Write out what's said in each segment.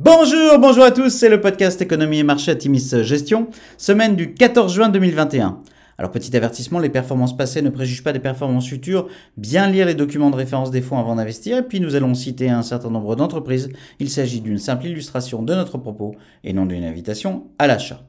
Bonjour, bonjour à tous, c'est le podcast Économie et Marché Atimis Gestion, semaine du 14 juin 2021. Alors petit avertissement, les performances passées ne préjugent pas des performances futures, bien lire les documents de référence des fonds avant d'investir, et puis nous allons citer un certain nombre d'entreprises, il s'agit d'une simple illustration de notre propos et non d'une invitation à l'achat.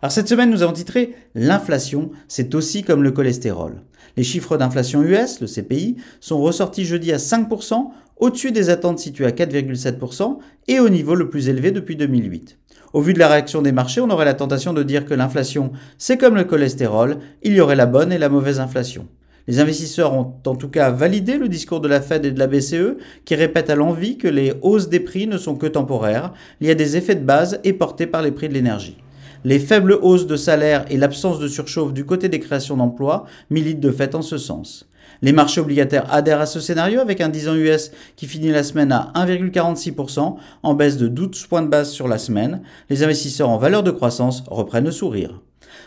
Alors cette semaine, nous avons titré L'inflation, c'est aussi comme le cholestérol. Les chiffres d'inflation US, le CPI, sont ressortis jeudi à 5%, au-dessus des attentes situées à 4,7% et au niveau le plus élevé depuis 2008. Au vu de la réaction des marchés, on aurait la tentation de dire que l'inflation, c'est comme le cholestérol, il y aurait la bonne et la mauvaise inflation. Les investisseurs ont en tout cas validé le discours de la Fed et de la BCE qui répètent à l'envi que les hausses des prix ne sont que temporaires, y a des effets de base et portés par les prix de l'énergie. Les faibles hausses de salaire et l'absence de surchauffe du côté des créations d'emplois militent de fait en ce sens. Les marchés obligataires adhèrent à ce scénario avec un 10 ans US qui finit la semaine à 1,46% en baisse de 12 points de base sur la semaine. Les investisseurs en valeur de croissance reprennent le sourire.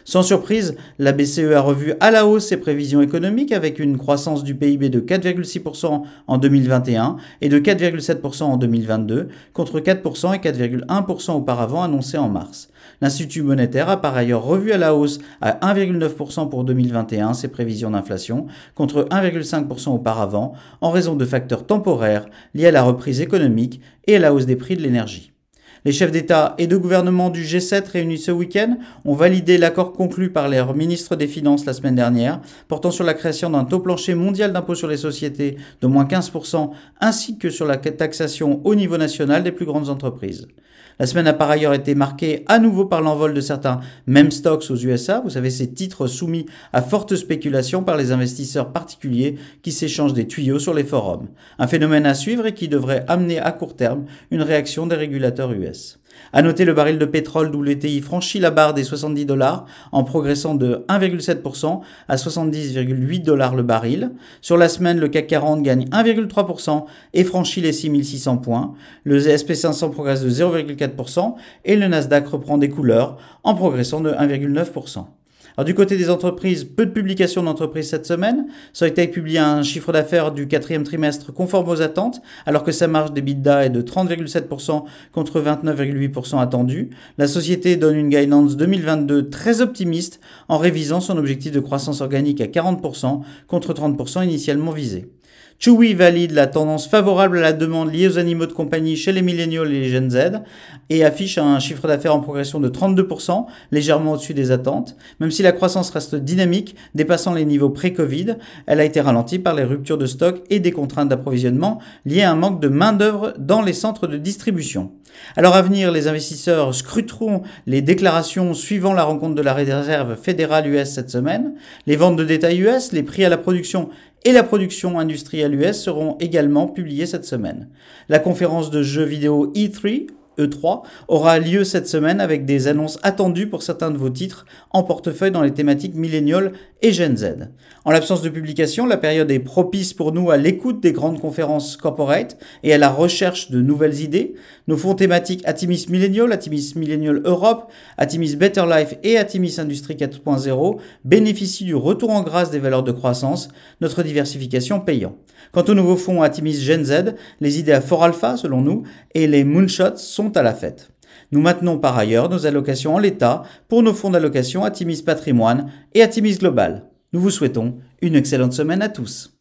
Sans surprise, la BCE a revu à la hausse ses prévisions économiques avec une croissance du PIB de 4,6% en 2021 et de 4,7% en 2022 contre 4% et 4,1% auparavant annoncés en mars. L'Institut monétaire a par ailleurs revu à la hausse à 1,9% pour 2021 ses prévisions d'inflation contre 1,5% auparavant en raison de facteurs temporaires liés à la reprise économique et à la hausse des prix de l'énergie. Les chefs d'État et de gouvernement du G7 réunis ce week-end ont validé l'accord conclu par les ministres des Finances la semaine dernière, portant sur la création d'un taux plancher mondial d'impôt sur les sociétés de moins 15%, ainsi que sur la taxation au niveau national des plus grandes entreprises. La semaine a par ailleurs été marquée à nouveau par l'envol de certains meme stocks aux USA, vous savez ces titres soumis à forte spéculation par les investisseurs particuliers qui s'échangent des tuyaux sur les forums. Un phénomène à suivre et qui devrait amener à court terme une réaction des régulateurs US. À noter le baril de pétrole WTI franchit la barre des 70 dollars en progressant de 1,7% à 70,8 dollars le baril. Sur la semaine, le CAC 40 gagne 1,3% et franchit les 6600 points. Le SP500 progresse de 0,4% et le Nasdaq reprend des couleurs en progressant de 1,9%. Alors du côté des entreprises, peu de publications d'entreprises cette semaine. été publie un chiffre d'affaires du quatrième trimestre conforme aux attentes, alors que sa marge d'EBITDA est de 30,7% contre 29,8% attendu. La société donne une guidance 2022 très optimiste en révisant son objectif de croissance organique à 40% contre 30% initialement visé. Chewy valide la tendance favorable à la demande liée aux animaux de compagnie chez les milléniaux et les Gen Z et affiche un chiffre d'affaires en progression de 32%, légèrement au-dessus des attentes. Même si la croissance reste dynamique, dépassant les niveaux pré-Covid, elle a été ralentie par les ruptures de stock et des contraintes d'approvisionnement liées à un manque de main-d'œuvre dans les centres de distribution. Alors à venir, les investisseurs scruteront les déclarations suivant la rencontre de la réserve fédérale US cette semaine, les ventes de détail US, les prix à la production et la production industrielle US seront également publiées cette semaine. La conférence de jeux vidéo E3 E3 aura lieu cette semaine avec des annonces attendues pour certains de vos titres en portefeuille dans les thématiques milléniales et Gen Z. En l'absence de publication, la période est propice pour nous à l'écoute des grandes conférences corporate et à la recherche de nouvelles idées. Nos fonds thématiques Atimis Millennial, Atimis Millennial Europe, Atimis Better Life et Atimis Industrie 4.0 bénéficient du retour en grâce des valeurs de croissance, notre diversification payant. Quant aux nouveaux fonds Atimis Gen Z, les idées à fort alpha selon nous et les moonshots à la fête. Nous maintenons par ailleurs nos allocations en l'état pour nos fonds d'allocation Atimis Patrimoine et Atimis Global. Nous vous souhaitons une excellente semaine à tous.